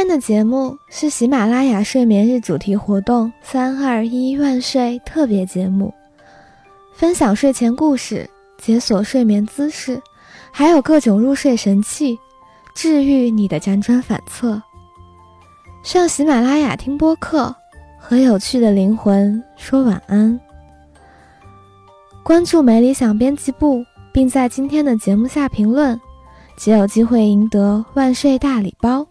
今天的节目是喜马拉雅睡眠日主题活动“三二一万岁”特别节目，分享睡前故事，解锁睡眠姿势，还有各种入睡神器，治愈你的辗转反侧。上喜马拉雅听播客，和有趣的灵魂说晚安。关注“没理想编辑部”，并在今天的节目下评论，即有机会赢得万岁大礼包。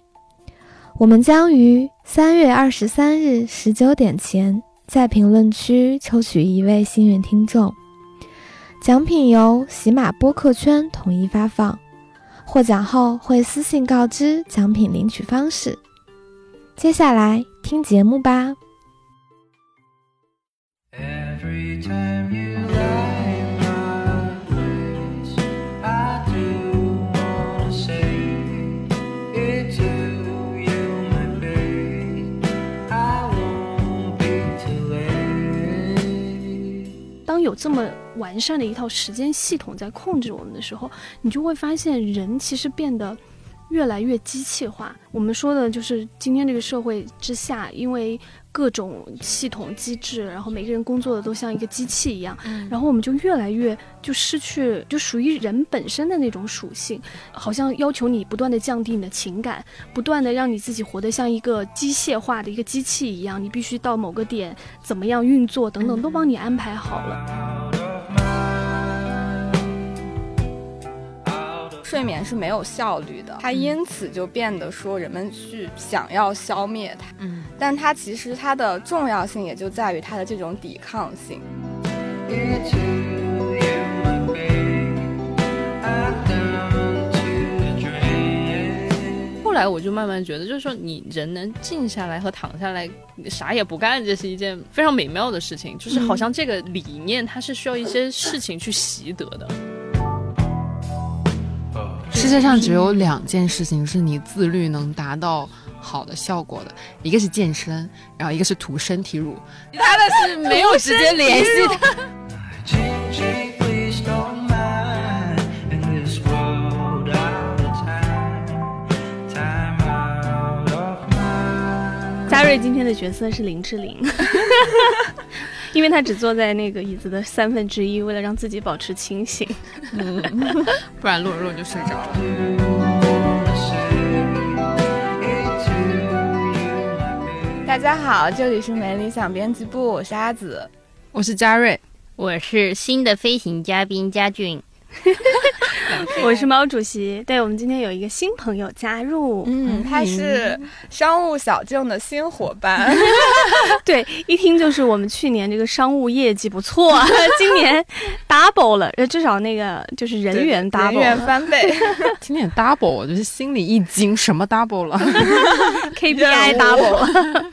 我们将于三月二十三日十九点前在评论区抽取一位幸运听众，奖品由喜马播客圈统一发放，获奖后会私信告知奖品领取方式。接下来听节目吧。有这么完善的一套时间系统在控制我们的时候，你就会发现人其实变得越来越机器化。我们说的就是今天这个社会之下，因为。各种系统机制，然后每个人工作的都像一个机器一样，然后我们就越来越就失去就属于人本身的那种属性，好像要求你不断的降低你的情感，不断的让你自己活得像一个机械化的一个机器一样，你必须到某个点怎么样运作等等都帮你安排好了。睡眠是没有效率的，它因此就变得说人们去想要消灭它。嗯，但它其实它的重要性也就在于它的这种抵抗性。后来我就慢慢觉得，就是说你人能静下来和躺下来啥也不干，这是一件非常美妙的事情。就是好像这个理念它是需要一些事情去习得的。世界上只有两件事情是你自律能达到好的效果的，一个是健身，然后一个是涂身体乳，其他的是没有直接联系的。嘉瑞今天的角色是林志玲。因为他只坐在那个椅子的三分之一，为了让自己保持清醒，不然洛洛就睡着了。大家好，这里是没理想编辑部，我是阿紫，我是嘉瑞，我是新的飞行嘉宾嘉俊。我是毛主席，对我们今天有一个新朋友加入，嗯，他是商务小郑的新伙伴，对，一听就是我们去年这个商务业绩不错，今年 double 了，呃，至少那个就是人员 double，人员翻倍，今年 double，我就是心里一惊，什么 double 了？KPI double 了，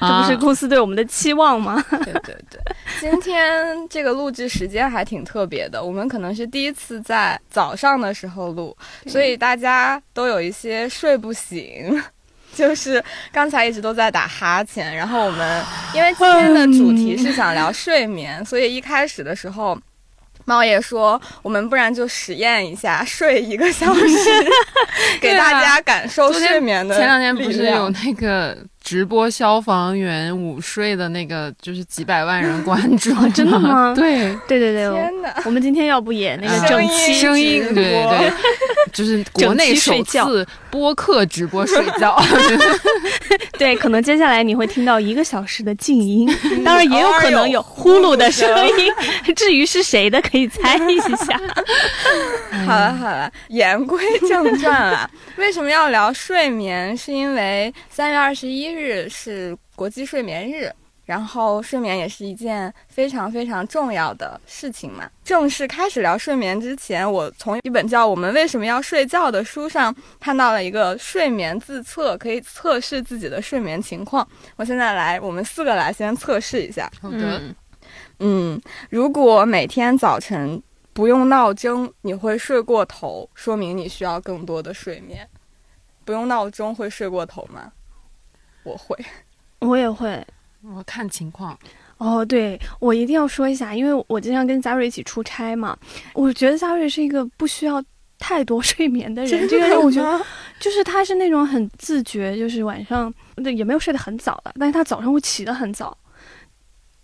这不是公司对我们的期望吗？对对对，今天这个录制时间还挺特别的，我们可能是第一次在早上的时候录，所以大家都有一些睡不醒，就是刚才一直都在打哈欠。然后我们因为今天的主题是想聊睡眠，所以一开始的时候，猫爷说我们不然就实验一下睡一个小时，给大家感受睡眠的。前两天不是有那个。直播消防员午睡的那个，就是几百万人关注，真的吗？对对对对，天哪！我们今天要不也那个整期声音，对对对，就是国内首次播客直播睡觉。对，可能接下来你会听到一个小时的静音，当然也有可能有呼噜的声音。至于是谁的，可以猜一下。好了好了，言归正传了。为什么要聊睡眠？是因为三月二十一。日是国际睡眠日，然后睡眠也是一件非常非常重要的事情嘛。正式开始聊睡眠之前，我从一本叫《我们为什么要睡觉》的书上看到了一个睡眠自测，可以测试自己的睡眠情况。我现在来，我们四个来先测试一下。好的，嗯，如果每天早晨不用闹钟，你会睡过头，说明你需要更多的睡眠。不用闹钟会睡过头吗？我会，我也会，我看情况。哦，对，我一定要说一下，因为我经常跟嘉瑞一起出差嘛，我觉得嘉瑞是一个不需要太多睡眠的人。这个人我觉得就是他是那种很自觉，就是晚上对也没有睡得很早的，但是他早上会起得很早。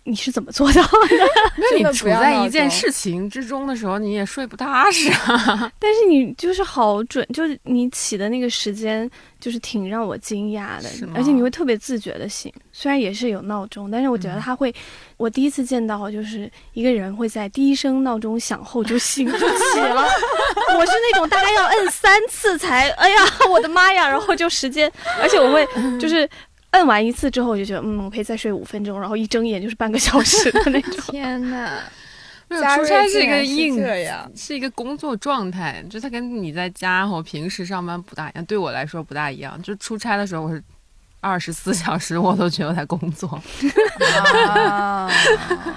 你是怎么做到的？那你处在一件事情之中的时候，你也睡不踏实啊。但是你就是好准，就是你起的那个时间，就是挺让我惊讶的，而且你会特别自觉的醒。虽然也是有闹钟，但是我觉得他会，我第一次见到就是一个人会在第一声闹钟响后就醒就起了，我是那种大概要摁三次才，哎呀，我的妈呀，然后就时间，而且我会就是。摁完一次之后，我就觉得，嗯，我可以再睡五分钟，然后一睁眼就是半个小时的那种。天呐，没有出差是一个硬，是一个工作状态，就它跟你在家和平时上班不大一样。对我来说不大一样，就出差的时候我是二十四 小时我都觉得在工作。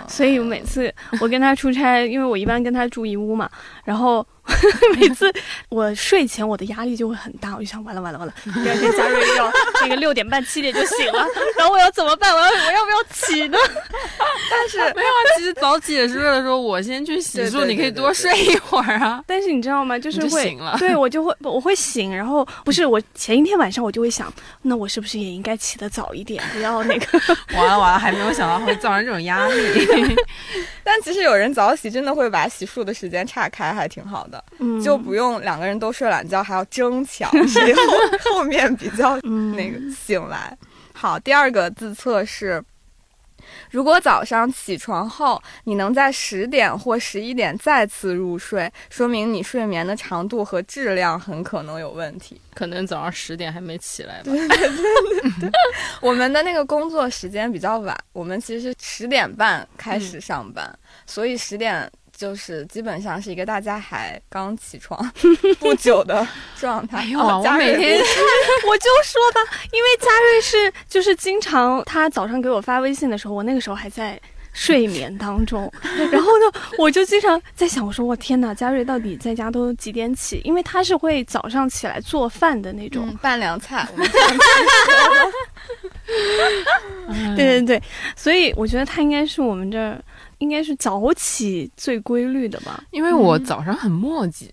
所以每次我跟他出差，因为我一般跟他住一屋嘛，然后 每次我睡前我的压力就会很大，我就想完了完了完了，第二天嘉瑞要这个六点半七点就醒了，然后我要怎么办？我要我要不要起呢？但是 没有啊，其实早起也是为了说我先去洗漱，你可以多睡一会儿啊。但是你知道吗？就是会醒了对我就会我会醒，然后不是我前一天晚上我就会想，那我是不是也应该起得早一点，不要那个 完了完了，还没有想到会造成这种压力。但其实有人早起真的会把洗漱的时间岔开，还挺好的，嗯就不用两个人都睡懒觉，还要争抢谁后后面比较嗯那个醒来。好，第二个自测是。如果早上起床后，你能在十点或十一点再次入睡，说明你睡眠的长度和质量很可能有问题。可能早上十点还没起来吧。我们的那个工作时间比较晚，我们其实十点半开始上班，所以十点就是基本上是一个大家还刚起床 不久的状态。哎呦哦我每天 我就说吧，因为嘉瑞是就是经常他早上给我发微信的时候，我那个时候还在睡眠当中，然后呢，我就经常在想，我说我天哪，嘉瑞到底在家都几点起？因为他是会早上起来做饭的那种，嗯，拌凉菜，我们上次说对对对，所以我觉得他应该是我们这儿应该是早起最规律的吧。因为我早上很磨叽，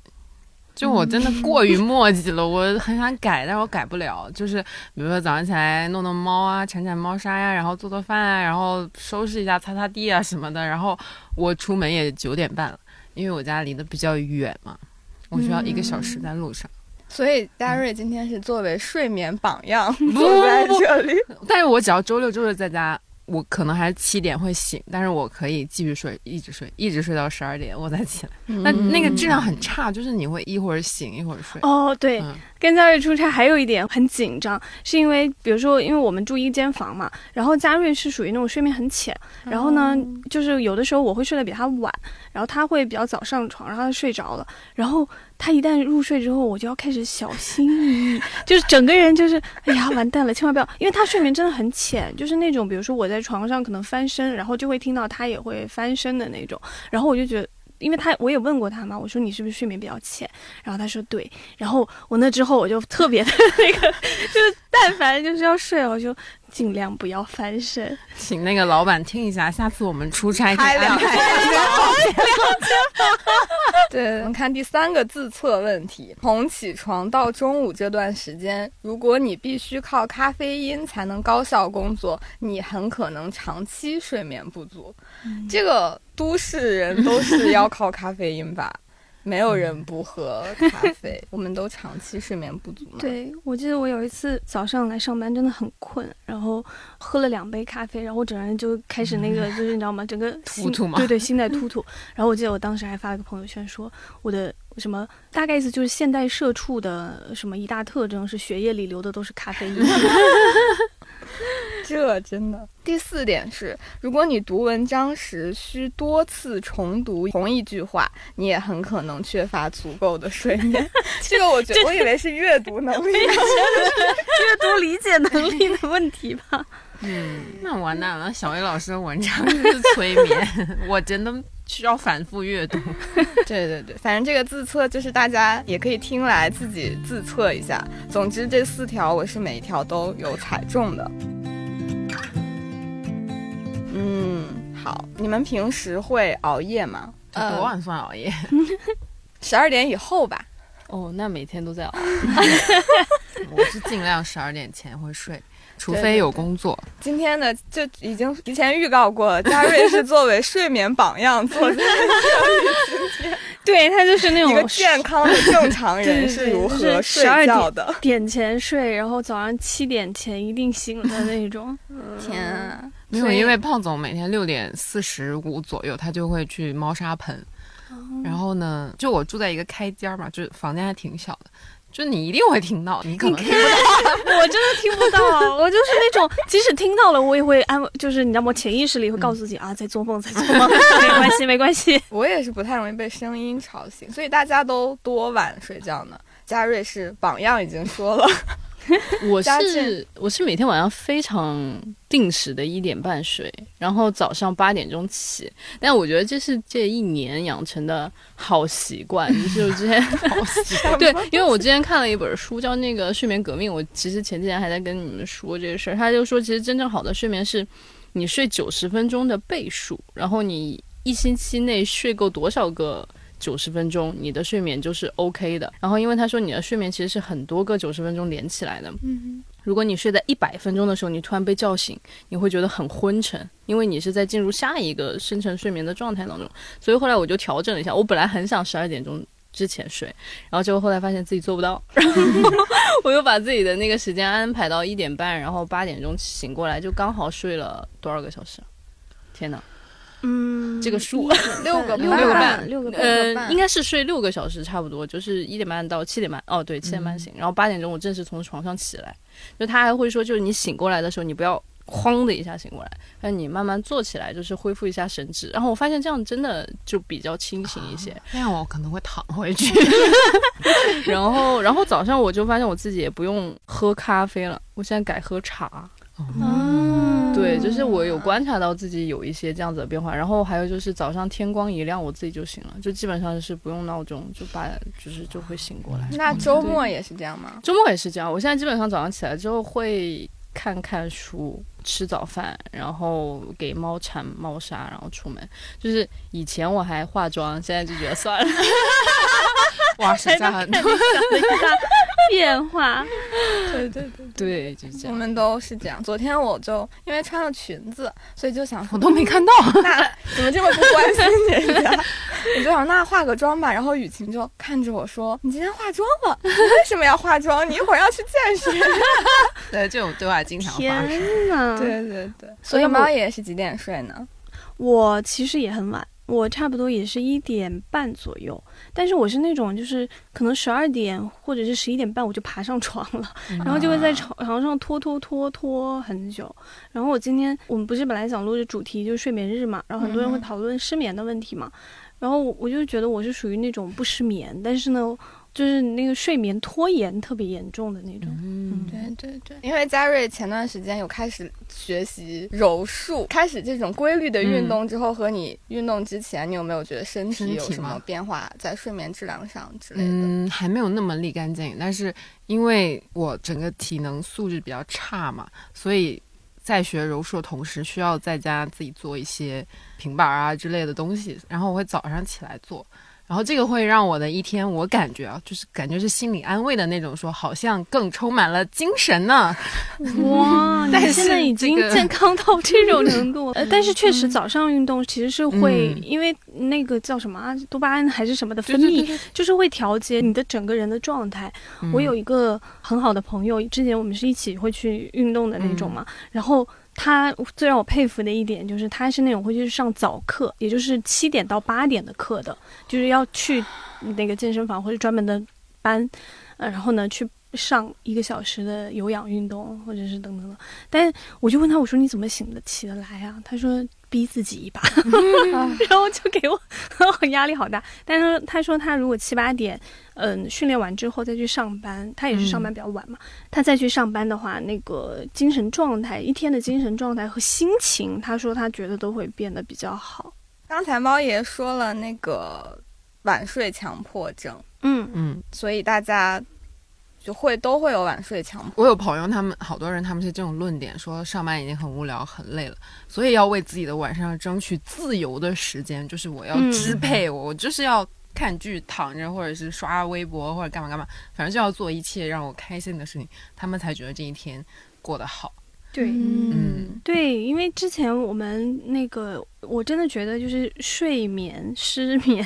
就我真的过于磨叽了，我很想改，但是我改不了。就是比如说早上起来弄弄猫啊，铲铲猫砂呀，然后做做饭啊，然后收拾一下、擦擦地啊什么的。然后我出门也九点半了，因为我家离得比较远嘛，我需要一个小时在路上。所以嘉瑞今天是作为睡眠榜样不 坐在这里。但是我只要周六周日在家，我可能还是七点会醒，但是我可以继续睡，一直睡，一直睡到十二点我再起来。那那个质量很差，就是你会一会儿醒一会儿睡。哦，对，嗯跟嘉瑞出差还有一点很紧张，是因为比如说，因为我们住一间房嘛，然后嘉瑞是属于那种睡眠很浅，然后呢，就是有的时候我会睡得比他晚，然后他会比较早上床，然后他睡着了，然后他一旦入睡之后，我就要开始小心翼翼，就是整个人就是，哎呀，完蛋了，千万不要，因为他睡眠真的很浅，就是那种比如说我在床上可能翻身，然后就会听到他也会翻身的那种，然后我就觉得。因为他我也问过他嘛，我说你是不是睡眠比较浅？然后他说对，然后我那之后我就特别的那个，就是但凡就是要睡，我就尽量不要翻身。请那个老板听一下，下次我们出差可以开两安排。对，我们看第三个自测问题：从起床到中午这段时间，如果你必须靠咖啡因才能高效工作，你很可能长期睡眠不足。这个都市人都是要靠咖啡因吧？没有人不喝咖啡，我们都长期睡眠不足嘛。，对，我记得我有一次早上来上班真的很困，然后喝了两杯咖啡，然后我整个人就开始那个，就是你知道吗？整个心突嘛对对，心在突突。然后我记得我当时还发了个朋友圈说，我的什么大概意思就是现代社畜的什么一大特征是血液里流的都是咖啡因。这真的。第四点是，如果你读文章时需多次重读同一句话，你也很可能缺乏足够的睡眠。这个我觉得，我以为是阅读能力。阅读理解能力的问题吧。嗯，那完蛋了，小薇老师的文章就是催眠，我真的需要反复阅读。对对对，反正这个自测就是大家也可以听来自己自测一下。总之这四条我是每一条都有踩中的。嗯，好，你们平时会熬夜吗？多晚算熬夜？十二点以后吧。哦，那每天都在熬。我是尽量十二点前会睡，除非有工作。今天呢就已经提前预告过了，嘉瑞是作为睡眠榜样坐在 对他就是那一个种健康的正常人是如何睡12觉的。点前睡，然后早上七点前一定醒的那种。天啊！没有，因为胖总每天六点四十五左右，他就会去猫砂盆。然后呢，就我住在一个开间儿嘛，就是房间还挺小的，就你一定会听到，你可能听不到。我真的听不到，我就是那种即使听到了，我也会安，就是你知道吗？潜意识里会告诉自己、啊，在做梦，在做梦，没关系，没关系。我也是不太容易被声音吵醒，所以大家都多晚睡觉呢。嘉瑞是榜样，已经说了，我是我是每天晚上非常定时的一点半睡，然后早上八点钟起。但我觉得这是这一年养成的好习惯，就是我之前 对，因为我之前看了一本书叫《那个睡眠革命》，我其实前几天还在跟你们说这个事儿，他就说其实真正好的睡眠是你睡九十分钟的倍数，然后你一星期内睡够多少个。九十分钟，你的睡眠就是 OK 的。然后，因为他说你的睡眠其实是很多个九十分钟连起来的。嗯，如果你睡在一百分钟的时候，你突然被叫醒，你会觉得很昏沉，因为你是在进入下一个深层睡眠的状态当中。所以后来我就调整了一下，我本来很想十二点钟之前睡，然后结果后来发现自己做不到，然后我又把自己的那个时间安排到一点半，然后八点钟醒过来，就刚好睡了多少个小时？天哪！嗯，这个数 六个六个半，六个半。呃，应该是睡六个小时差不多，就是一点半到七点半。哦，对，七点半醒，然后八点钟我正式从床上起来。就他还会说，就是你醒过来的时候，你不要哐的一下醒过来，让你慢慢坐起来，就是恢复一下神智。然后我发现这样真的就比较清醒一些。那样我可能会躺回去。然后，然后早上我就发现我自己也不用喝咖啡了，我现在改喝茶。嗯，对，就是我有观察到自己有一些这样子的变化，然后还有就是早上天光一亮，我自己就醒了，就基本上是不用闹钟，就把就是就会醒过来。那周末也是这样吗？周末也是这样，我现在基本上早上起来之后会看看书、吃早饭，然后给猫铲猫砂，然后出门。就是以前我还化妆，现在就觉得算了。哇，省下很多。变化。对对对，对，就这样。我们都是这样。昨天我就因为穿了裙子，所以就想说我都没看到。那怎么这么不关心人家？我就想那化个妆吧。然后雨晴就看着我说：“你今天化妆了？你为什么要化妆？你一会儿要去健身。对，这种对话经常发生。天哪！”对对对，所以猫也是几点睡呢？我其实也很晚，我差不多也是一点半左右，但是我是那种就是可能十二点或者是十一点半我就爬上床了，然后就会在床床上拖拖拖拖很久。然后我今天我们不是本来想录的主题就是睡眠日嘛，然后很多人会讨论失眠的问题嘛，然后我我就觉得我是属于那种不失眠，但是呢。就是那个睡眠拖延特别严重的那种，嗯，对对对，因为嘉瑞前段时间有开始学习柔术，开始这种规律的运动之后，和你运动之前，你有没有觉得身体有什么变化，在睡眠质量上之类的？嗯，还没有那么立竿见影，但是因为我整个体能素质比较差嘛，所以在学柔术的同时，需要在家自己做一些平板啊之类的东西，然后我会早上起来做。然后这个会让我的一天，我感觉啊，就是感觉是心理安慰的那种，说好像更充满了精神呢。哇，但是你现在已经健康到这种程度，呃，但是确实早上运动其实是会，嗯因为那个叫什么啊，多巴胺还是什么的分泌，对对对对就是会调节你的整个人的状态。嗯我有一个很好的朋友，之前我们是一起会去运动的那种嗯嘛，然后。他最让我佩服的一点就是，他是那种会去上早课，也就是七点到八点的课的，就是要去那个健身房或者专门的班，呃，然后呢去上一个小时的有氧运动，或者是等等等。但我就问他，我说你怎么醒得起得来啊？他说逼自己一把，然后就给我我压力好大。但是他说他如果七八点，嗯，训练完之后再去上班，他也是上班比较晚嘛，他再去上班的话，那个精神状态，一天的精神状态和心情，他说他觉得都会变得比较好。刚才猫爷说了那个晚睡强迫症，嗯。嗯，所以大家就会都会有晚睡强迫。我有朋友，他们好多人他们是这种论点，说上班已经很无聊、很累了，所以要为自己的晚上争取自由的时间，就是我要嗯支配我，我就是要看剧躺着，或者是刷微博，或者干嘛干嘛，反正就要做一切让我开心的事情，他们才觉得这一天过得好。对，嗯，对，因为之前我们那个，我真的觉得就是睡眠、失眠，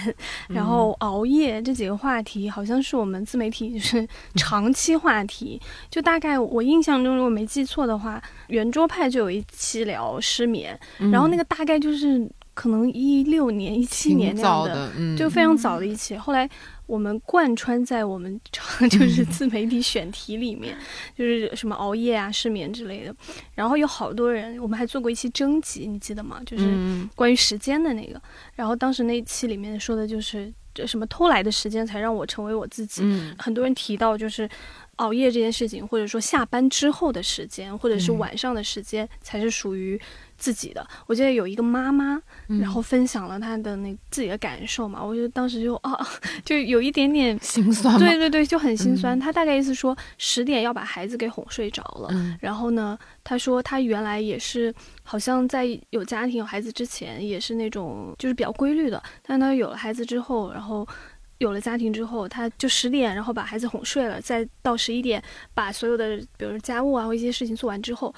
然后熬夜这几个话题，好像是我们自媒体就是长期话题。就大概我印象中，如果没记错的话，圆桌派就有一期聊失眠，然后那个大概就是可能一六年、一七年那样的，嗯，就非常早的一期。后来。我们贯穿在我们 就是自媒体选题里面，就是什么熬夜啊、失眠之类的。然后有好多人，我们还做过一期征集，你记得吗？就是关于时间的那个。然后当时那一期里面说的就是这什么偷来的时间才让我成为我自己。很多人提到就是熬夜这件事情，或者说下班之后的时间，或者是晚上的时间才是属于。自己的，我记得有一个妈妈，然后分享了她的那自己的感受嘛，我就当时就啊，就有一点点心酸，对对对，就很心酸。她大概意思说十点要把孩子给哄睡着了，然后呢，她说她原来也是好像在有家庭有孩子之前也是那种就是比较规律的，但她有了孩子之后，然后有了家庭之后，她就十点然后把孩子哄睡了，再到十一点把所有的比如说家务啊或一些事情做完之后。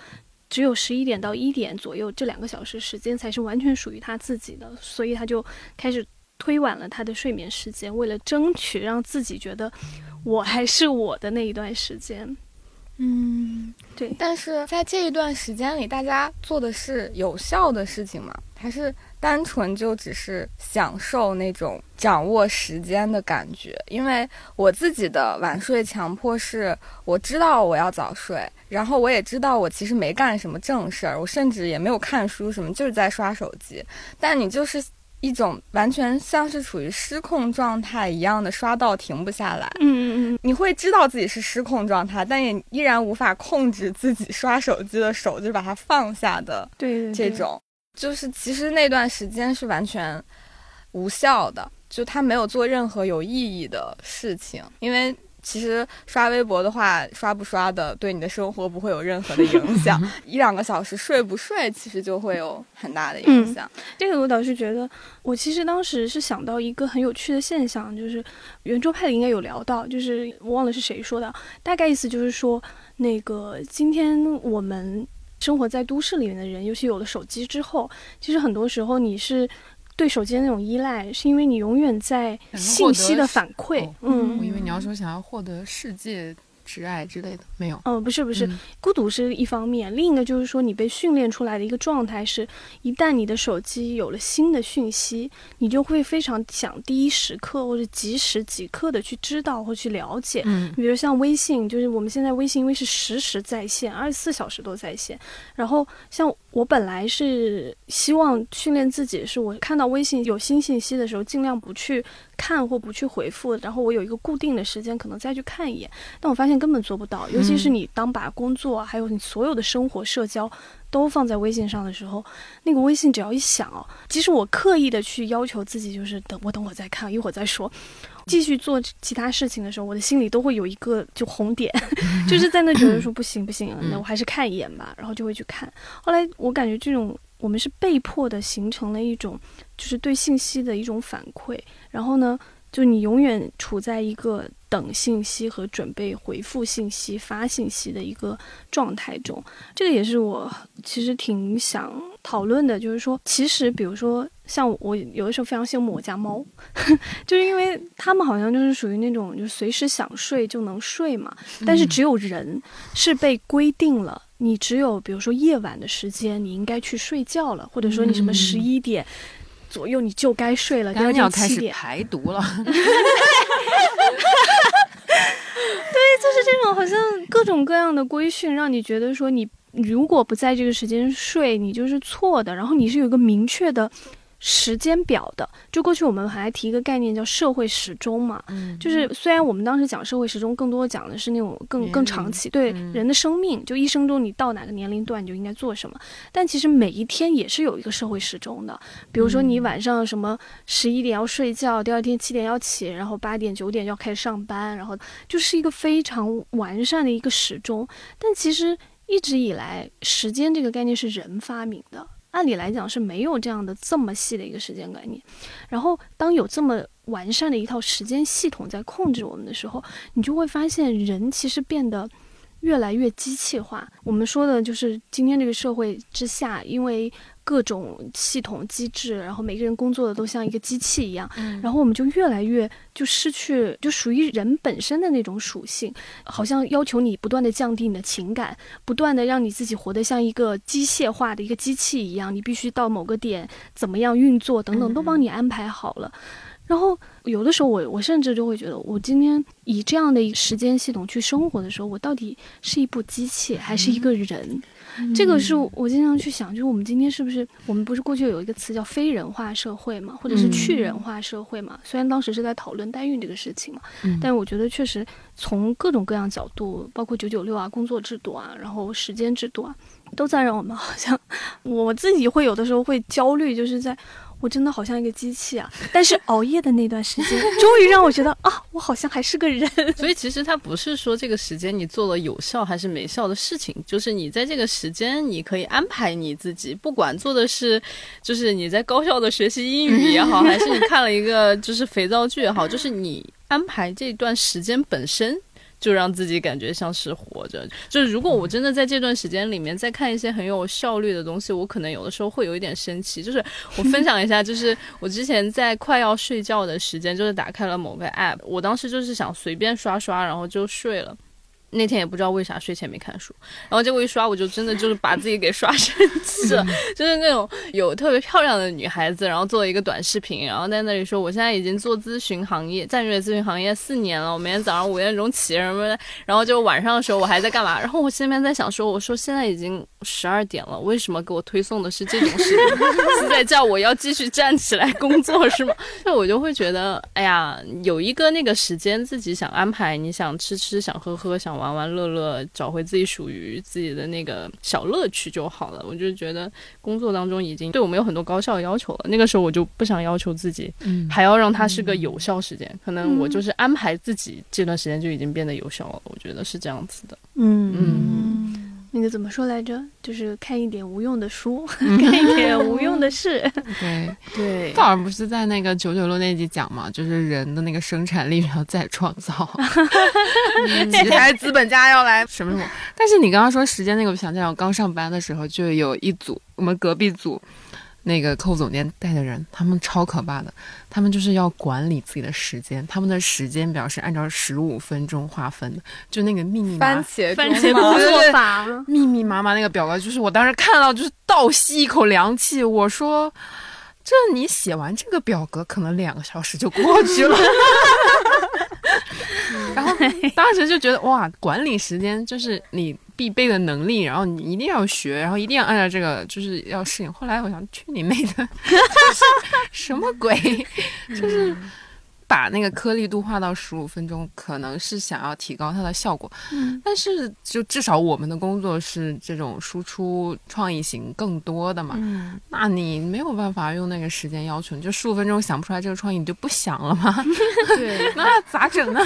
只有十一点到一点左右这两个小时时间才是完全属于他自己的，所以他就开始推晚了他的睡眠时间，为了争取让自己觉得我还是我的那一段时间。嗯，对。但是在这一段时间里，大家做的是有效的事情吗？还是单纯就只是享受那种掌握时间的感觉？因为我自己的晚睡强迫是，我知道我要早睡。然后我也知道，我其实没干什么正事儿，我甚至也没有看书什么，就是在刷手机。但你就是一种完全像是处于失控状态一样的刷到停不下来。嗯嗯嗯，你会知道自己是失控状态，但也依然无法控制自己刷手机的手，就是把它放下的。对，这种就是其实那段时间是完全无效的，就他没有做任何有意义的事情，因为。其实刷微博的话，刷不刷的对你的生活不会有任何的影响。一两个小时睡不睡，其实就会有很大的影响。这个我倒是觉得，我其实当时是想到一个很有趣的现象，就是圆桌派里应该有聊到，就是我忘了是谁说的，大概意思就是说，那个今天我们生活在都市里面的人，尤其有了手机之后，其实很多时候你是。对手机的那种依赖，是因为你永远在信息的反馈。嗯，我以为你要说想要获得世界。挚爱之类的没有，嗯，不是不是，孤独是一方面，另一个就是说你被训练出来的一个状态是，一旦你的手机有了新的讯息，你就会非常想第一时刻或者即时即刻的去知道或去了解。嗯，比如像微信，就是我们现在微信因为是实时在线，二十四小时都在线。然后像我本来是希望训练自己，是我看到微信有新信息的时候，尽量不去。看或不去回复，然后我有一个固定的时间，可能再去看一眼。但我发现根本做不到，尤其是你当把工作还有你所有的生活社交都放在微信上的时候，那个微信只要一响哦，即使我刻意的去要求自己，就是等我等会再看，一会儿再说，继续做其他事情的时候，我的心里都会有一个就红点，就是在那觉得说不行不行，那我还是看一眼吧，然后就会去看。后来我感觉这种。我们是被迫的形成了一种，就是对信息的一种反馈。然后呢，就你永远处在一个等信息和准备回复信息、发信息的一个状态中。这个也是我其实挺想讨论的，就是说，其实比如说像我有的时候非常羡慕我家猫，就是因为他们好像就是属于那种就随时想睡就能睡嘛。但是只有人是被规定了。你只有比如说夜晚的时间，你应该去睡觉了，或者说你什么十一点左右你就该睡了，第二天七点排毒了。对，就是这种好像各种各样的规训，让你觉得说你如果不在这个时间睡，你就是错的，然后你是有一个明确的。时间表的，就过去我们还提一个概念叫社会时钟嘛，就是虽然我们当时讲社会时钟，更多讲的是那种更更长期对人的生命，就一生中你到哪个年龄段你就应该做什么，但其实每一天也是有一个社会时钟的，比如说你晚上什么十一点要睡觉，第二天七点要起，然后八点九点要开始上班，然后就是一个非常完善的一个时钟，但其实一直以来时间这个概念是人发明的。按理来讲是没有这样的这么细的一个时间概念。然后当有这么完善的一套时间系统在控制我们的时候，你就会发现人其实变得。越来越机器化。我们说的就是今天这个社会之下，因为各种系统机制，然后每个人工作的都像一个机器一样，然后我们就越来越就失去就属于人本身的那种属性，好像要求你不断的降低你的情感，不断的让你自己活得像一个机械化的一个机器一样，你必须到某个点怎么样运作等等都帮你安排好了。然后有的时候，我我甚至就会觉得，我今天以这样的一个时间系统去生活的时候，我到底是一部机器还是一个人？这个是我经常去想，就是我们今天是不是我们不是过去有一个词叫非人化社会嘛，或者是去人化社会嘛？虽然当时是在讨论代孕这个事情嘛，但我觉得确实从各种各样角度，包括九九六啊、工作制度啊、然后时间制度啊，都在让我们好像 我自己会有的时候会焦虑，就是在。我真的好像一个机器啊！但是熬夜的那段时间，终于让我觉得啊，我好像还是个人。所以其实它不是说这个时间你做了有效还是没效的事情，就是你在这个时间你可以安排你自己，不管做的是，就是你在高效的学习英语也好，还是你看了一个就是肥皂剧也好，就是你安排这段时间本身。就让自己感觉像是活着。就是如果我真的在这段时间里面再看一些很有效率的东西，我可能有的时候会有一点生气。就是我分享一下，就是我之前在快要睡觉的时间，就是打开了某个 app，我当时就是想随便刷刷，然后就睡了。那天也不知道为啥睡前没看书，然后结果一刷，我就真的就是把自己给刷生气了。就是那种有特别漂亮的女孩子，然后做了一个短视频，然后在那里说我现在已经做咨询行业、战略咨询行业四年了，我每天早上五点钟起什么的，然后就晚上的时候我还在干嘛？然后我心里面在想说，我说现在已经十二点了，为什么给我推送的是这种视频？是在叫我要继续站起来工作是吗？那我就会觉得，哎呀，有一个那个时间自己想安排，你想吃吃，想喝喝，想玩。玩玩乐乐，找回自己属于自己的那个小乐趣就好了。我就觉得工作当中已经对我们有很多高效要求了，那个时候我就不想要求自己，还要让它是个有效时间。可能我就是安排自己这段时间就已经变得有效了。我觉得是这样子的。嗯嗯。那个怎么说来着？就是看一点无用的书，干一点无用的事。对 对，道尔不是在那个九九六那集讲嘛，就是人的那个生产力要再创造，其他资本家要来什么什么。但是你刚刚说时间那个，我想起来，我刚上班的时候就有一组，我们隔壁组。那个客户总监带的人，他们超可怕的，他们就是要管理自己的时间，他们的时间表是按照十五分钟划分的，就那个密密番茄番茄工作法，密密麻麻那个表格，就是我当时看到就是倒吸一口凉气，我说，这你写完这个表格可能两个小时就过去了，然后当时就觉得哇，管理时间就是你。必备的能力，然后你一定要学，然后一定要按照这个，就是要适应。后来我想，去你妹的，什么鬼？就是。把那个颗粒度画到十五分钟，可能是想要提高它的效果。嗯，但是就至少我们的工作是这种输出创意型更多的嘛。嗯，那你没有办法用那个时间要求，你就十五分钟想不出来这个创意，你就不想了嘛？对，那咋整呢？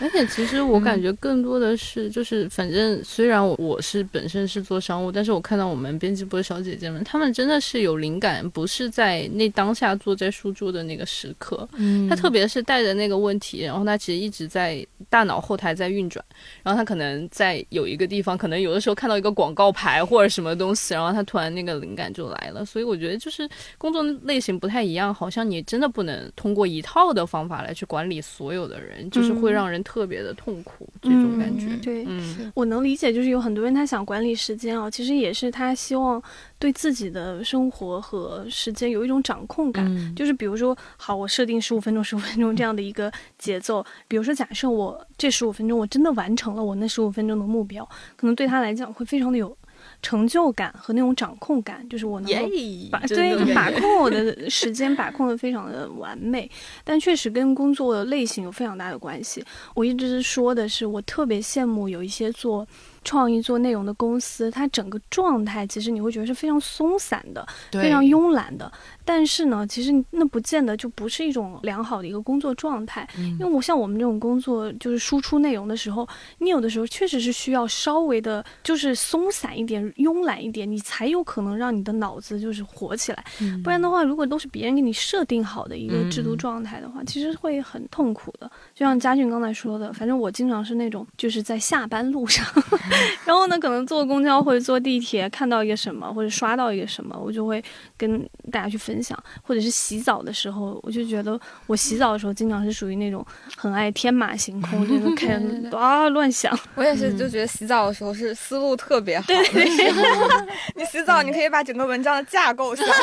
而且其实我感觉更多的是，就是反正虽然我我是本身是做商务，但是我看到我们编辑部的小姐姐们，她们真的是有灵感，不是在那当下坐在书桌的那个时刻。嗯，她特别是。带着那个问题，然后他其实一直在大脑后台在运转，然后他可能在有一个地方，可能有的时候看到一个广告牌或者什么东西，然后他突然那个灵感就来了。所以我觉得就是工作类型不太一样，好像你真的不能通过一套的方法来去管理所有的人，就是会让人特别的痛苦这种感觉。对，我能理解，就是有很多人他想管理时间啊，其实也是他希望。对自己的生活和时间有一种掌控感，就是比如说，好，我设定十五分钟、十五分钟这样的一个节奏。比如说，假设我这十五分钟我真的完成了我那十五分钟的目标，可能对他来讲会非常的有成就感和那种掌控感，就是我能够把对把控我的时间把控的非常的完美。但确实跟工作的类型有非常大的关系。我一直说的是，我特别羡慕有一些做。创意、做内容的公司，它整个状态其实你会觉得是非常松散的，非常慵懒的。但是呢，其实那不见得就不是一种良好的一个工作状态。因为我像我们这种工作，就是输出内容的时候，你有的时候确实是需要稍微的，就是松散一点、慵懒一点，你才有可能让你的脑子就是活起来。不然的话，如果都是别人给你设定好的一个制度状态的话，其实会很痛苦的。就像佳俊刚才说的，反正我经常是那种就是在下班路上，然后呢，可能坐公交或者坐地铁看到一个什么，或者刷到一个什么，我就会跟大家去分享，或者是洗澡的时候，我就觉得我洗澡的时候经常是属于那种很爱天马行空，就是开啊乱想。我也是，就觉得洗澡的时候是思路特别好的时 候。你洗澡，你可以把整个文章的架构想出来。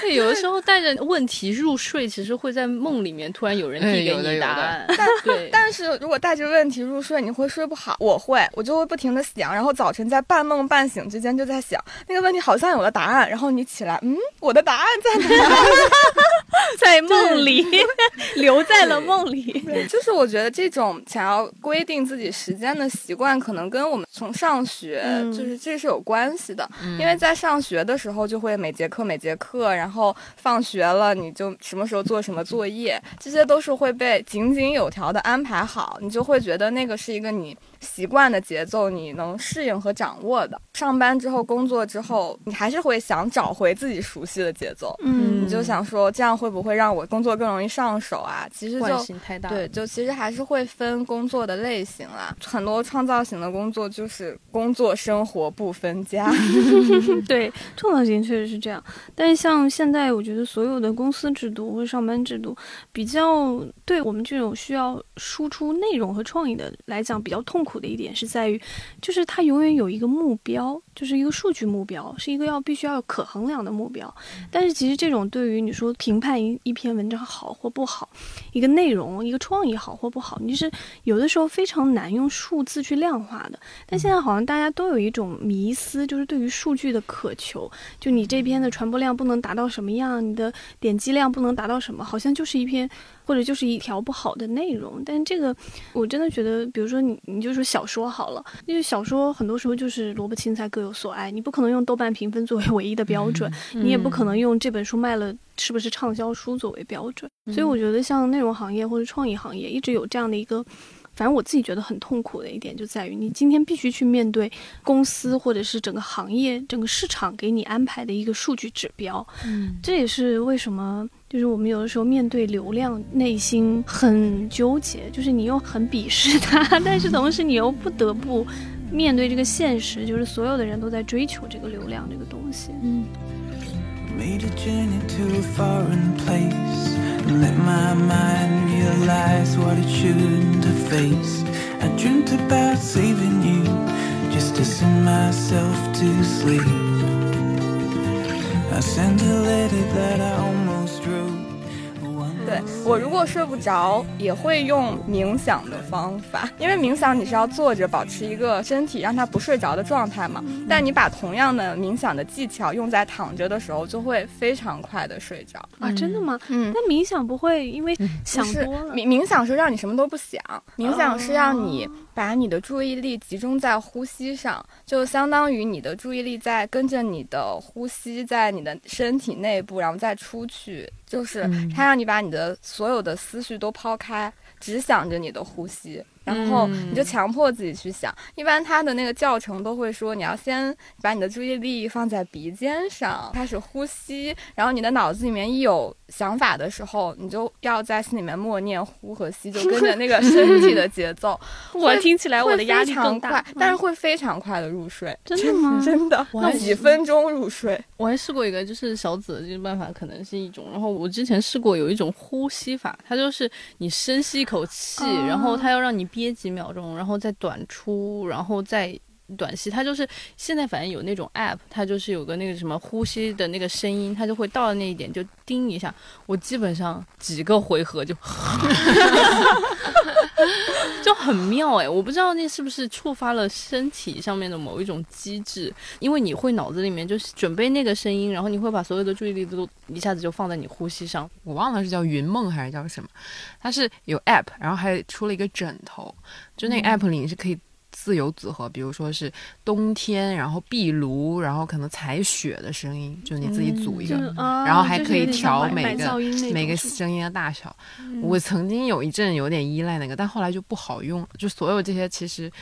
对，有的时候带着问题入睡，其实会在梦里面突然有人递给你答案。对，但是如果带着问题入睡，你会睡不好。我会，我就会不停的想，然后早晨在半梦半醒之间就在想那个问题好像有了答案，然后你起来，嗯，我的答案在哪？在梦里，留在了梦里。对，就是我觉得这种想要规定自己时间的习惯，可能跟我们从上学，嗯就是这是有关系的。因为在上学的时候，就会每节课每节课，然后放学了你就什么时候做什么作业，这些都是会被井井有条的安排好，你就会觉得那个是一个你习惯的节奏，你能适应和掌握的。上班之后、工作之后，你还是会想找回自己熟悉的节奏。嗯你就想说，这样会不会让我工作更容易上手啊？其实就性太大。对，就其实还是会分工作的类型啦。很多创造型的工作就是工作生活不分家。对，创造型确实是这样。但是像现在，我觉得所有的公司制度或者上班制度，比较对我们这种需要输出内容和创意的来讲，比较痛苦的一点是在于，就是它永远有一个目标，就是一个数据目标，是一个要必须要有可衡量的目标。但是其实这种对于你说评判一一篇文章好或不好，一个内容、一个创意好或不好，你是有的时候非常难用数字去量化的。但现在好像大家都有一种迷思，就是对于数据的渴求，就你这篇的传播量不能达到什么样，你的点击量不能达到什么，好像就是一篇或者就是一条不好的内容。但这个我真的觉得，比如说你你就说小说好了，因为小说很多时候就是萝卜青菜各有所爱，你不可能用豆瓣评分作为唯一的标准，你也不可能用这本书卖了是不是畅销书作为标准。所以我觉得像内容行业或者创意行业一直有这样的一个。反正我自己觉得很痛苦的一点就在于，你今天必须去面对公司或者是整个行业、整个市场给你安排的一个数据指标。嗯，这也是为什么，就是我们有的时候面对流量，内心很纠结，就是你又很鄙视它，但是同时你又不得不面对这个现实，就是所有的人都在追求这个流量这个东西。Made a journey to a foreign place and let my mind realize what it shouldn't have faced. I dreamt about saving you just to send myself to sleep. I sent a letter that I almost wrote. 对我如果睡不着，也会用冥想的方法，因为冥想你是要坐着保持一个身体让它不睡着的状态嘛。但你把同样的冥想的技巧用在躺着的时候，就会非常快的睡着。啊，真的吗？嗯但冥想不会因为想是多了，冥冥想是让你什么都不想，冥想是让你把你的注意力集中在呼吸上，就相当于你的注意力在跟着你的呼吸，在你的身体内部，然后再出去，就是它让你把你的所有的思绪都抛开，只想着你的呼吸。然后你就强迫自己去想，一般他的那个教程都会说，你要先把你的注意力放在鼻尖上，开始呼吸，然后你的脑子里面一有想法的时候，你就要在心里面默念呼和吸，就跟着那个身体的节奏。我听起来我的压力更大快，，但是会非常快的入睡，真的吗？真的我还几分钟入睡。我还试过一个，就是小紫的这个办法可能是一种，然后我之前试过有一种呼吸法，它就是你深吸一口气，哦然后它要让你憋几秒钟，然后再短出，然后再。短息，它就是现在反正有那种 app，它就是有个那个什么呼吸的那个声音，它就会到了那一点就叮一下，我基本上几个回合就 就很妙哎，我不知道那是不是触发了身体上面的某一种机制，因为你会脑子里面就是准备那个声音，然后你会把所有的注意力都一下子就放在你呼吸上。我忘了是叫云梦还是叫什么，它是有 app，然后还出了一个枕头，就那个 app 里你是可以自由组合，比如说是冬天，然后壁炉，然后可能采雪的声音，就你自己组一个，然后还可以调每个每个声音的大小。嗯我曾经有一阵有点依赖那个，但后来就不好用，就所有这些其实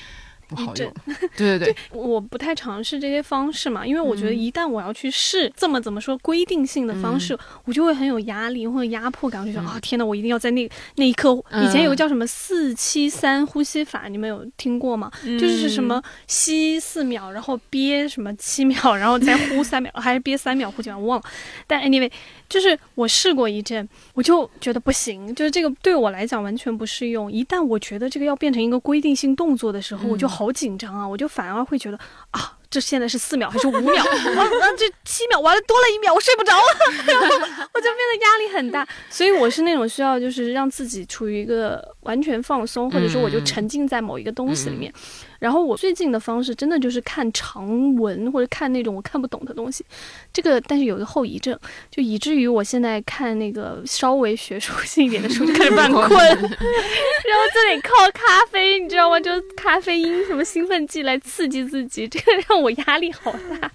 不好一阵用。对对对，我不太尝试这些方式嘛，因为我觉得嗯一旦我要去试这么怎么说规定性的方式，我就会很有压力或者压迫感，我就觉得、嗯啊天呐，我一定要在那那一刻。嗯以前有个叫什么四七三呼吸法，你们有听过吗？就是什么吸四秒，然后憋什么七秒，然后再呼三秒，还是憋三秒呼几秒，我忘了。但 anyway，就是我试过一阵，我就觉得不行，就是这个对我来讲完全不适用。一旦我觉得这个要变成一个规定性动作的时候，我就好紧张啊，我就反而会觉得啊。这现在是四秒还是五秒？啊，啊这七秒完了多了一秒，我睡不着了，然后我就变得压力很大。所以我是那种需要就是让自己处于一个完全放松，或者说我就嗯沉浸在某一个东西里面。然后我最近的方式真的就是看长文或者看那种我看不懂的东西，这个但是有一个后遗症，就以至于我现在看那个稍微学术性一点的书就开始犯困，然后这里靠咖啡，你知道吗？就咖啡因什么兴奋剂来刺激自己，这个让我压力好大。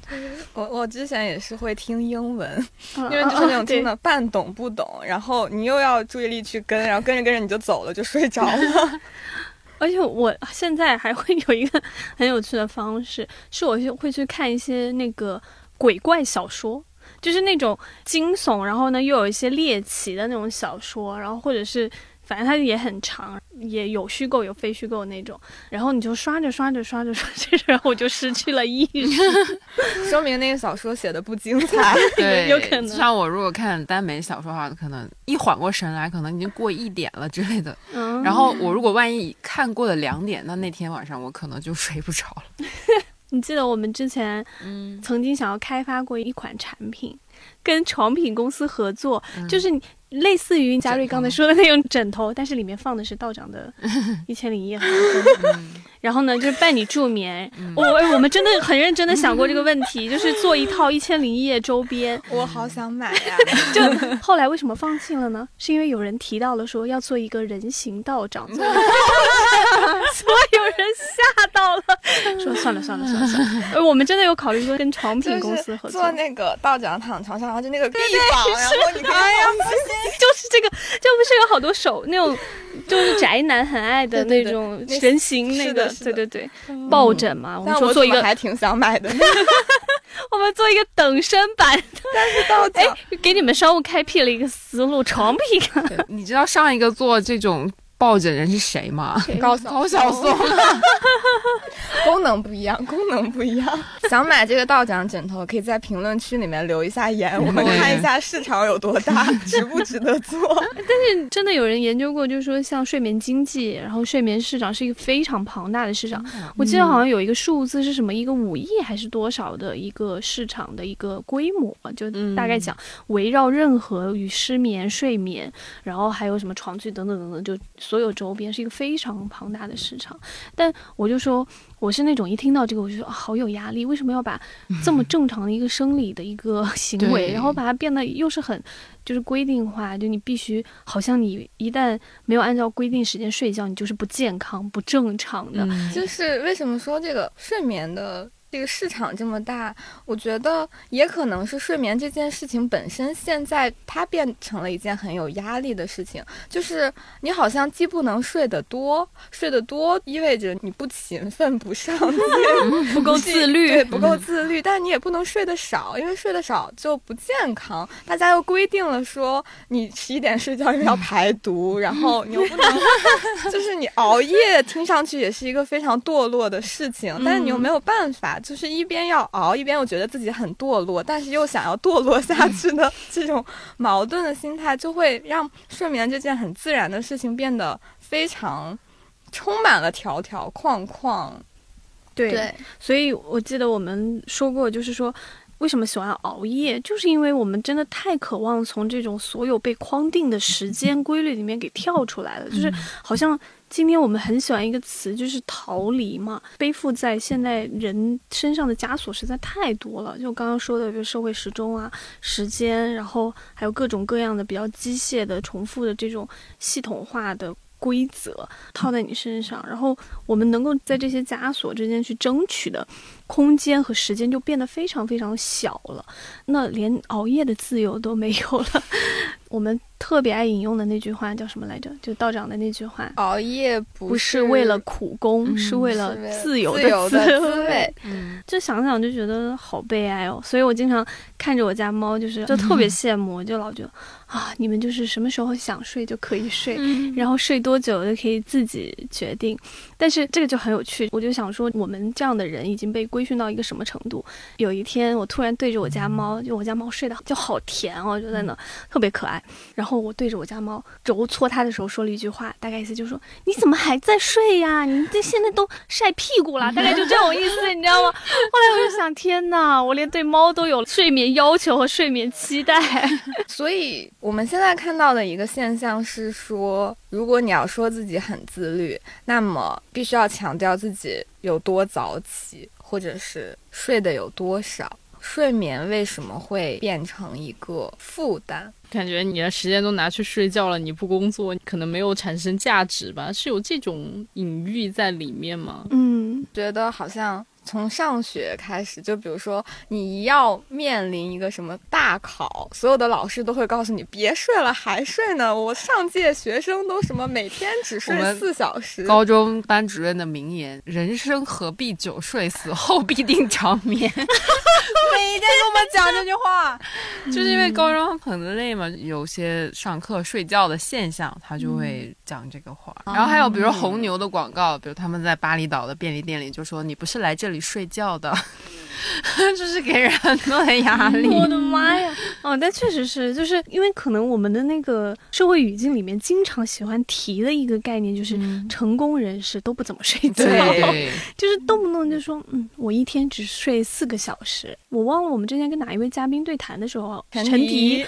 我我之前也是会听英文，因因为就是那种听的。的半懂不懂，然后你又要注意力去跟，然后跟着跟着你就走了，就睡着了。而且我现在还会有一个很有趣的方式，是我就会去看一些那个鬼怪小说，就是那种惊悚，然后呢又有一些猎奇的那种小说，然后或者是反正它也很长，也有虚构有非虚构那种，然后你就刷着刷着刷着刷着，然后我就失去了意识。说明那个小说写的不精彩。对，有可能像我如果看耽美小说的话，可能一缓过神来，可能已经过一点了之类的。嗯，然后我如果万一看过了两点，那那天晚上我可能就睡不着了。你记得我们之前嗯，曾经想要开发过一款产品，跟床品公司合作，就是你类似于嘉瑞刚才说的那种枕头，但是里面放的是道长的 《一千零一夜》然后呢，就是伴你助眠。我、哎我们真的很认真的想过这个问题，就是做一套《一千零一夜》周边。我好想买呀！就后来为什么放弃了呢？是因为有人提到了说要做一个人形道长，所有人吓到了，说算了算了算了算了。呃我们真的有考虑过跟床品公司合作，做那个道长躺床上，然后就那个臂膀，然后你可以哎呀，就是这个，这不是有好多手那种，就是宅男很爱的那种那人形那个，对对对，抱枕嘛。我们说做一个，还挺想买的。我们做一个等身版，但是到哎，给你们商务开辟了一个思路，床品你知道上一个做这种抱枕人是谁吗？高晓高晓松。功能不一样，功能不一样。想买这个道长枕头，可以在评论区里面留一下言，我们看一下市场有多大，值不值得做。但是真的有人研究过，就是说像睡眠经济，然后睡眠市场是一个非常庞大的市场。我记得好像有一个数字是什么，一个五亿还是多少的一个市场的一个规模，就大概讲围绕任何与失眠、睡眠，然后还有什么床具等等等等，就所有周边是一个非常庞大的市场。但我就说，我是那种一听到这个我就说、啊、好有压力，为什么要把这么正常的一个生理的一个 行为，对然后把它变得又是很就是规定化，就你必须好像你一旦没有按照规定时间睡觉，你就是不健康、不正常的。嗯 就是为什么说这个睡眠的这个市场这么大？我觉得也可能是睡眠这件事情本身，现在它变成了一件很有压力的事情。就是你好像既不能睡得多，睡得多意味着你不勤奋、不上 进、不够自律对，不够自律。但你也不能睡得少，因为睡得少就不健康。大家又规定了说，你十一点睡觉因为要排毒，然后你又不能，就是你熬夜，听上去也是一个非常堕落的事情，但是你又没有办法，就是一边要熬，一边又觉得自己很堕落，但是又想要堕落下去的这种矛盾的心态，就会让睡眠这件很自然的事情变得非常充满了条条框框。对所以我记得我们说过，就是说。为什么喜欢熬夜？就是因为我们真的太渴望从这种所有被框定的时间规律里面给跳出来了。就是好像今天我们很喜欢一个词，就是逃离嘛。背负在现在人身上的枷锁实在太多了。就刚刚说的，比如社会时钟啊、时间，然后还有各种各样的比较机械的、重复的这种系统化的。规则套在你身上，然后我们能够在这些枷锁之间去争取的空间和时间就变得非常非常小了，那连熬夜的自由都没有了。我们特别爱引用的那句话叫什么来着？就道长的那句话。熬夜不不是为了苦功，嗯是为了自由的滋滋味。嗯，就想想就觉得好悲哀哦，所以我经常看着我家猫，就是就特别羡慕，就老觉得啊，你们就是什么时候想睡就可以睡，然后睡多久就可以自己决定。但是这个就很有趣，我就想说，我们这样的人已经被规训到一个什么程度？有一天，我突然对着我家猫，就我家猫睡得就好甜哦，就在那特别可爱。然后我对着我家猫揉搓它的时候说了一句话，大概意思就是说：“你怎么还在睡呀？你这现在都晒屁股了。”大概就这种意思，你知道吗？后来我就想，天哪，我连对猫都有睡眠要求和睡眠期待。所以我们现在看到的一个现象是说，如果你要说自己很自律，那么必须要强调自己有多早起，或者是睡得有多少。睡眠为什么会变成一个负担？感觉你的时间都拿去睡觉了，你不工作，可能没有产生价值吧？是有这种隐喻在里面吗？嗯，觉得好像从上学开始，就比如说你要面临一个什么大考，所有的老师都会告诉你别睡了，还睡呢。我上届学生都什么每天只睡四小时，高中班主任的名言：“人生何必久睡，死后必定长眠。”每天跟我们讲这句话，就是因为高中很累嘛，有些上课睡觉的现象，他就会讲这个话。然后还有比如红牛的广告，比如他们在巴厘岛的便利店里就说：“你不是来这里睡觉的。”就是给人很多的压力。我的妈呀！哦，但确实是，就是因为可能我们的那个社会语境里面经常喜欢提的一个概念，就是成功人士都不怎么睡觉，对，就是动不动就说，嗯，我一天只睡四个小时。我忘了我们之前跟哪一位嘉宾对谈的时候，陈迪。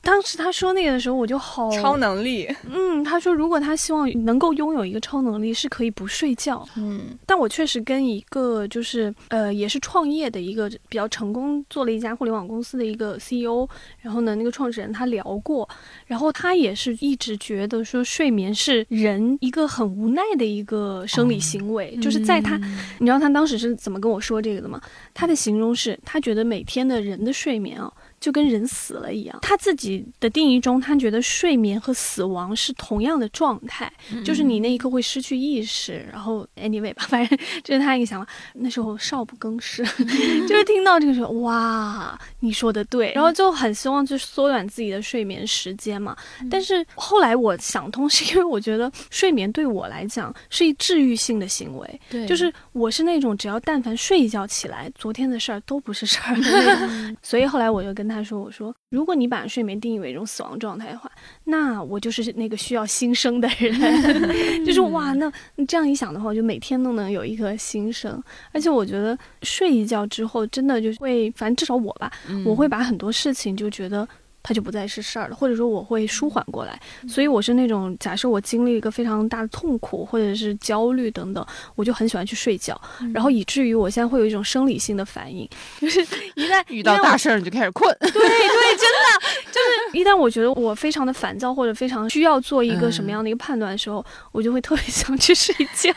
当时他说那个的时候，我就好超能力，嗯，他说如果他希望能够拥有一个超能力，是可以不睡觉。嗯，但我确实跟一个就是呃也是创业的一个比较成功，做了一家互联网公司的一个 CEO，然后呢那个创始人他聊过，然后他也是一直觉得说睡眠是人一个很无奈的一个生理行为，就是在他，你知道他当时是怎么跟我说这个的吗？他的形容是他觉得每天的人的睡眠啊。就跟人死了一样，他自己的定义中，他觉得睡眠和死亡是同样的状态，就是你那一刻会失去意识，然后 anyway 吧，反正这是他一个想法。那时候少不更事，就是听到这个时候，哇，你说的对，然后就很希望去缩短自己的睡眠时间嘛。但是后来我想通，是因为我觉得睡眠对我来讲是一治愈性的行为，对。就是我是那种只要但凡睡一觉起来，昨天的事儿都不是事儿的那种。所以后来我就跟他说：“我说，如果你把睡眠定义为一种死亡状态的话，那我就是那个需要新生的人。就是哇，那这样一想的话，我就每天都能有一个新生。而且我觉得睡一觉之后，真的就会，反正至少我吧，我会把很多事情就觉得。”它就不再是事儿了，或者说我会舒缓过来，所以我是那种假设我经历一个非常大的痛苦或者是焦虑等等，我就很喜欢去睡觉，然后以至于我现在会有一种生理性的反应，就是一旦遇到大事儿你就开始困。对对，真的就是一旦我觉得我非常的烦躁或者非常需要做一个什么样的一个判断的时候，我就会特别 想去睡觉，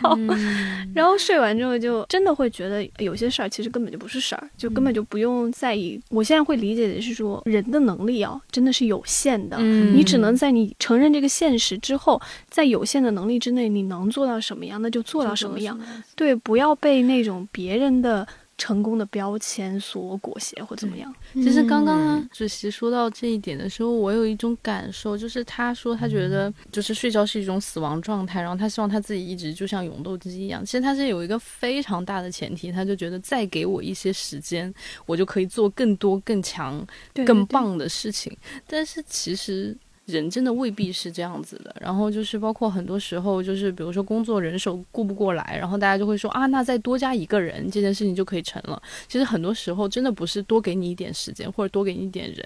然后睡完之后就真的会觉得有些事儿其实根本就不是事儿，就根本就不用在意。我现在会理解的是说，人的能力啊真的是有限的，嗯你只能在你承认这个现实之后，在有限的能力之内，你能做到什么样，那就做到什么样。对，不要被那种别人的成功的标签所裹挟或怎么样。其实刚刚主席说到这一点的时候，我有一种感受，就是他说他觉得就是睡觉是一种死亡状态，然后他希望他自己一直就像永动机一样。其实他是有一个非常大的前提，他就觉得再给我一些时间，我就可以做更多、更强、更棒的事情。但是其实。人真的未必是这样子的，然后就是包括很多时候，就是比如说工作人手顾不过来，然后大家就会说啊，那再多加一个人，这件事情就可以成了。其实很多时候真的不是多给你一点时间，或者多给你一点人，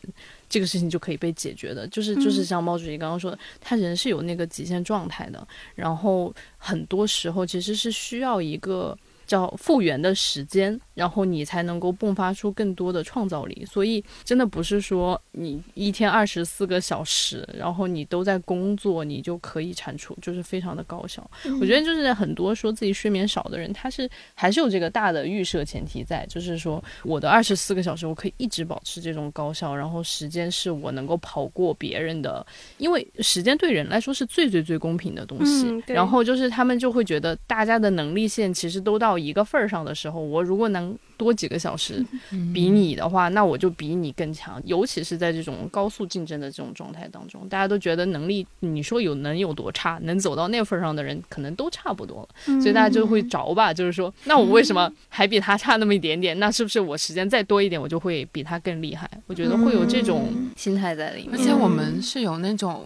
这个事情就可以被解决的。就是就是像毛主席刚刚说的，他人是有那个极限状态的，然后很多时候其实是需要一个叫复原的时间，然后你才能够迸发出更多的创造力。所以真的不是说你一天二十四个小时，然后你都在工作，你就可以产出，就是非常的高效。我觉得就是很多说自己睡眠少的人，他是还是有这个大的预设前提在，就是说我的二十四个小时我可以一直保持这种高效，然后时间是我能够跑过别人的，因为时间对人来说是最最最公平的东西。嗯然后就是他们就会觉得大家的能力线其实都到一个份儿上的时候，我如果能多几个小时比你的话，那我就比你更强。尤其是在这种高速竞争的这种状态当中，大家都觉得能力，你说有能有多差，能走到那份儿上的人可能都差不多了，所以大家就会着吧，就是说，那我为什么还比他差那么一点点？那是不是我时间再多一点，我就会比他更厉害？我觉得会有这种心态在里面。而且我们是有那种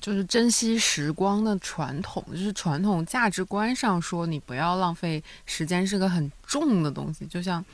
就是珍惜时光的传统，就是传统价值观上说你不要浪费时间是个很重的东西。就像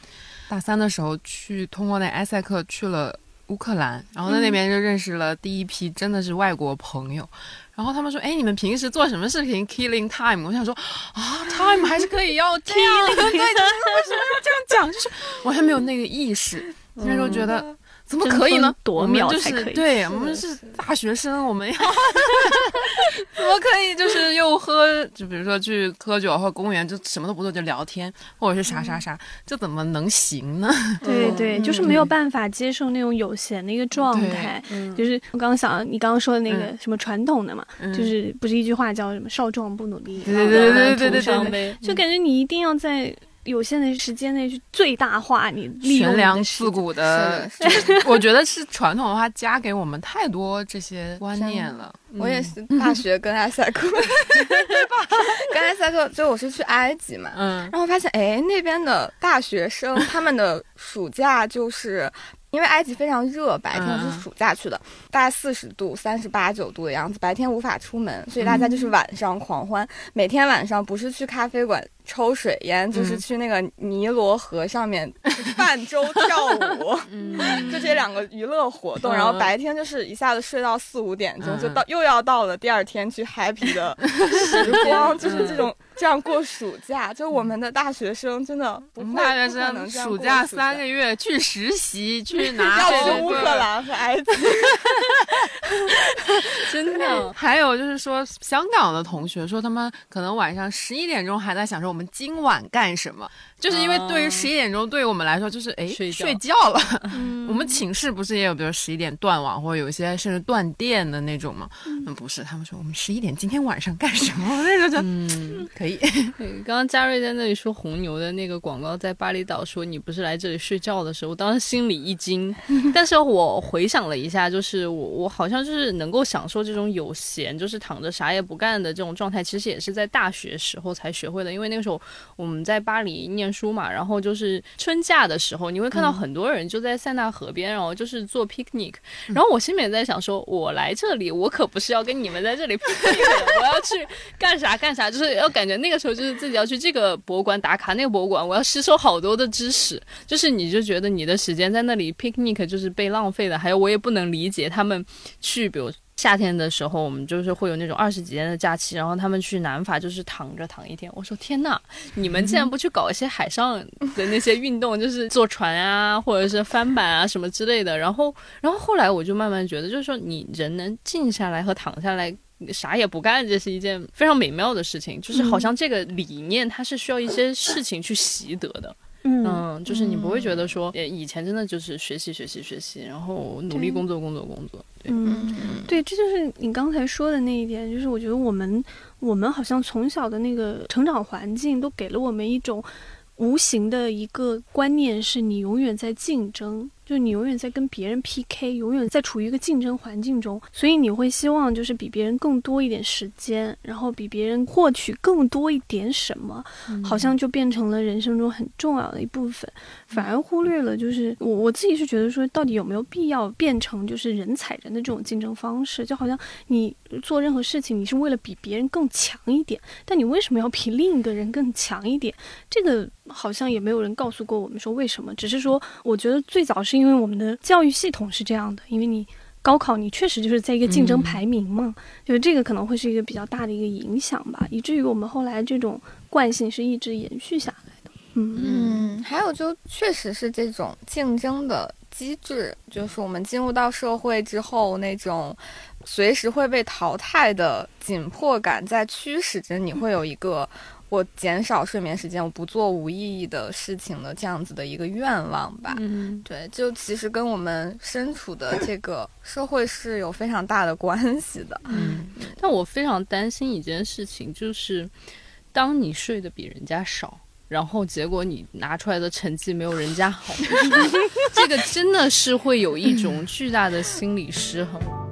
大三的时候去通过那埃塞克去了乌克兰，然后在那边就认识了第一批真的是外国朋友。然后他们说：“哎，你们平时做什么事情？Killing time。”我想说啊，time 还是可以要这样的，对，就是为什么要这样讲？就是完全没有那个意识，那时候觉得。怎么可以呢？多我们就是秒才可以对，是。我们是大学生，我们要 怎么可以就是又喝，就比如说去喝酒或公园，就什么都不做就聊天，或者是啥啥啥，这怎么能行呢？对对，就是没有办法接受那种有闲的一个状态。就是我刚刚想，你刚刚说的那个什么传统的嘛，就是不是一句话叫什么“少壮不努力”，对对对对对就感觉你一定要在有限的时间内去最大化你利用悬梁你的时间。刺股的，就是。我觉得是传统文化加给我们太多这些观念了。我也是大学跟埃塞克，对吧？跟埃塞克，就我是去埃及嘛，嗯。然后发现哎那边的大学生他们的暑假就是。因为埃及非常热，白天嗯。是暑假去的，大概四十度、三十八九度的样子，白天无法出门，所以大家就是晚上狂欢。每天晚上不是去咖啡馆抽水烟，就是去那个尼罗河上面 泛舟跳舞，就这两个娱乐活动。嗯然后白天就是一下子睡到四五点钟，嗯就到又要到了第二天去 happy 的时光，就是这种这样过暑假。就我们的大学生真的不会，我们大学生暑假三个月去实习，去拿去乌克兰和埃及。真的。还有就是说，香港的同学说他们可能晚上十一点钟还在想着我们今晚干什么，就是因为对于啊十一点钟对于我们来说就是哎睡觉睡觉了。我们寝室不是也有比如十一点断网，或者有一些甚至断电的那种吗？嗯，不是，他们说我们十一点今天晚上干什么？那时候就嗯，可以。刚刚嘉瑞在那里说红牛的那个广告，在巴厘岛说你不是来这里睡觉的时候，我当时心里一惊。但是我回想了一下，就是我我好像就是能够享受这种有闲，就是躺着啥也不干的这种状态，其实也是在大学时候才学会的。因为那个时候我们在巴黎念书嘛，然后就是春假的时候，你会看到很多人就在塞纳河边，然后就是做 picnic。然后我心里面在想说，我来这里，我可不是要跟你们在这里 picnic 的，我要去干啥干啥，就是要感觉那个时候就是自己要去这个博物馆打卡，那个博物馆，我要吸收好多的知识，就是你就觉得你的时间在那里 picnic 就是被浪费的，还有我也不能理解他们去，比如。夏天的时候，我们就是会有那种二十几天的假期，然后他们去南法就是躺着躺一天。我说天呐，你们竟然不去搞一些海上的那些运动，就是坐船啊，或者是翻板啊什么之类的。然后，然后后来我就慢慢觉得，就是说你人能静下来和躺下来。啥也不干，这是一件非常美妙的事情。就是好像这个理念，它是需要一些事情去习得的。嗯，嗯，就是你不会觉得说，呃，以前真的就是学习学习学习，然后努力工作工作工作。对，嗯，对，这就是你刚才说的那一点，就是我觉得我们我们好像从小的那个成长环境都给了我们一种无形的一个观念，是你永远在竞争，就你永远在跟别人 PK，永远在处于一个竞争环境中，所以你会希望就是比别人更多一点时间，然后比别人获取更多一点什么，好像就变成了人生中很重要的一部分。反而忽略了，就是我我自己是觉得说，到底有没有必要变成就是人踩人的这种竞争方式？就好像你做任何事情，你是为了比别人更强一点，但你为什么要比另一个人更强一点？这个好像也没有人告诉过我们说为什么，只是说，我觉得最早是因为我们的教育系统是这样的，因为你。高考你确实就是在一个竞争排名嘛，就是这个可能会是一个比较大的一个影响吧，以至于我们后来这种惯性是一直延续下来的。嗯嗯，还有就确实是这种竞争的机制，就是我们进入到社会之后那种随时会被淘汰的紧迫感，在驱使着你会有一个我减少睡眠时间，我不做无意义的事情的这样子的一个愿望吧。嗯，对，就其实跟我们身处的这个社会是有非常大的关系的。嗯，但我非常担心一件事情，就是当你睡得比人家少。然后结果你拿出来的成绩没有人家好，这个真的是会有一种巨大的心理失衡。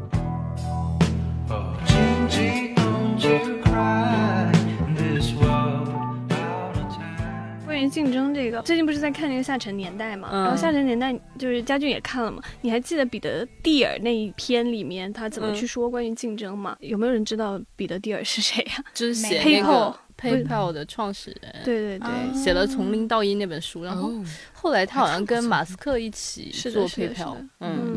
于竞争这个，最近不是在看那个《下沉年代》嘛？嗯。然后《下沉年代》就是家俊也看了嘛？你还记得彼得蒂尔那一篇里面他怎么嗯。去说关于竞争吗？有没有人知道彼得蒂尔是谁呀、就是写那 PayPal 个 PayPal 的创始人，对对对，啊写了《从零到一》那本书，然后哦，后来他好像跟马斯克一起做是的是的 PayPal，是的。嗯，嗯，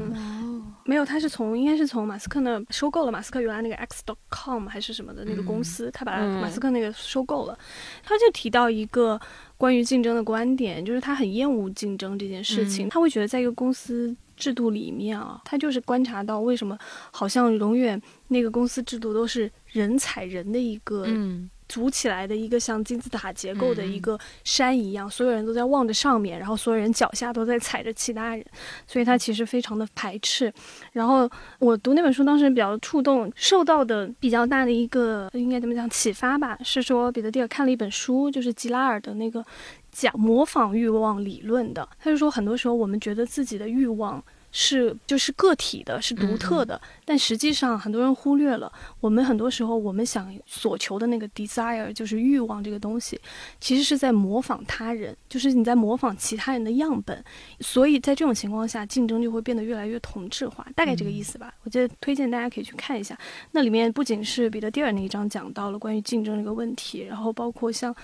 没有，他是从应该是从马斯克那收购了马斯克原来那个 X.com 还是什么的那个公司，他把马斯克那个收购了。他就提到一个关于竞争的观点，就是他很厌恶竞争这件事情，嗯他会觉得在一个公司。制度里面啊，他就是观察到为什么好像永远那个公司制度都是人踩人的一个嗯组起来的一个像金字塔结构的嗯一个山一样，所有人都在望着上面，然后所有人脚下都在踩着其他人，所以他其实非常的排斥。然后我读那本书当时比较触动，受到的比较大的一个应该怎么讲启发吧，是说彼得蒂尔看了一本书，就是吉拉尔的那个讲模仿欲望理论的，他就说很多时候我们觉得自己的欲望。是就是个体的，是独特的，但实际上很多人忽略了，我们很多时候我们想所求的那个 desire 就是欲望这个东西，其实是在模仿他人，就是你在模仿其他人的样本，所以在这种情况下，竞争就会变得越来越同质化，大概这个意思吧。我觉得推荐大家可以去看一下，那里面不仅是彼得蒂尔那一章讲到了关于竞争这个问题，然后包括像。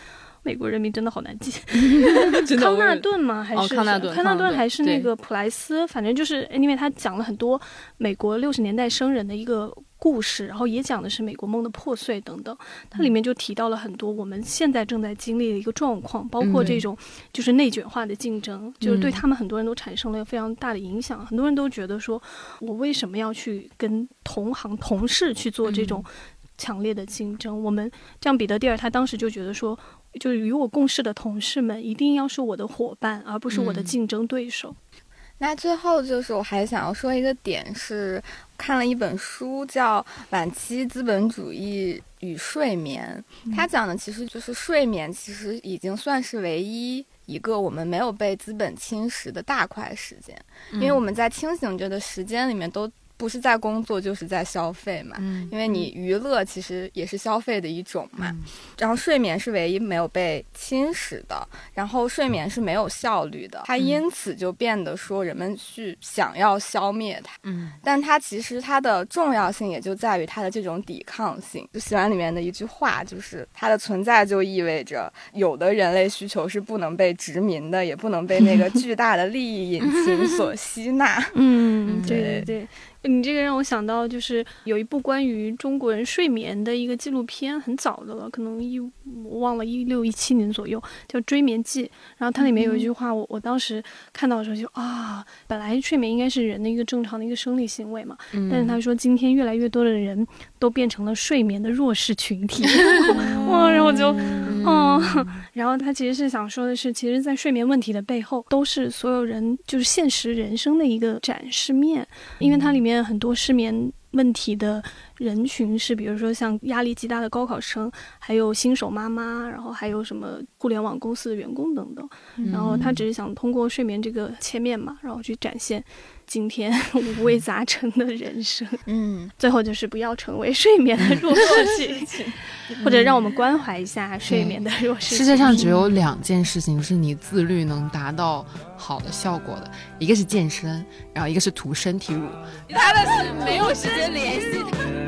美国人民真的好难记，康纳顿吗？还是哦康纳顿康纳顿顿还是那个普莱斯？反正就是，因为他讲了很多美国六十年代生人的一个故事，然后也讲的是美国梦的破碎等等。它里面就提到了很多我们现在正在经历的一个状况，包括嗯这种就是内卷化的竞争，就是对嗯他们很多人都产生了非常大的影响。很多人都觉得说，我为什么要去跟同行同事去做这种强烈的竞争？我们像彼得蒂尔，他当时就觉得说。就是与我共事的同事们一定要是我的伙伴，而不是我的嗯。竞争对手。那最后就是我还想要说一个点是，看了一本书叫《晚期资本主义与睡眠》，它讲的其实就是睡眠，其实已经算是唯一一个我们没有被资本侵蚀的大块时间，因为我们在清醒着的时间里面都不是在工作就是在消费嘛。嗯。因为你娱乐其实也是消费的一种嘛，嗯。然后睡眠是唯一没有被侵蚀的，然后睡眠是没有效率的，它因此就变得说人们去想要消灭它，嗯。但它其实它的重要性也就在于它的这种抵抗性。就喜欢里面的一句话，就是它的存在就意味着有的人类需求是不能被殖民的，也不能被那个巨大的利益引擎所吸纳。嗯，嗯对对对，你这个让我想到，就是有一部关于中国人睡眠的一个纪录片，很早的了，可能一我忘了一六一七年左右，叫《追眠记》。然后它里面有一句话，我我当时看到的时候就啊，本来睡眠应该是人的一个正常的一个生理行为嘛，嗯但是他说今天越来越多的人都变成了睡眠的弱势群体，哇，然后我就。哦，然后他其实是想说的是，其实，在睡眠问题的背后，都是所有人就是现实人生的一个展示面，因为它里面很多失眠问题的人群是，比如说像压力极大的高考生，还有新手妈妈，然后还有什么互联网公司的员工等等。然后他只是想通过睡眠这个切面嘛，然后去展现今天五味杂陈的人生。嗯，最后就是不要成为睡眠的弱势群 体，或者让我们关怀一下睡眠的弱势。世界上只有两件事情是你自律能达到好的效果的，一个是健身，然后一个是涂身体乳。他的是没有时间联系。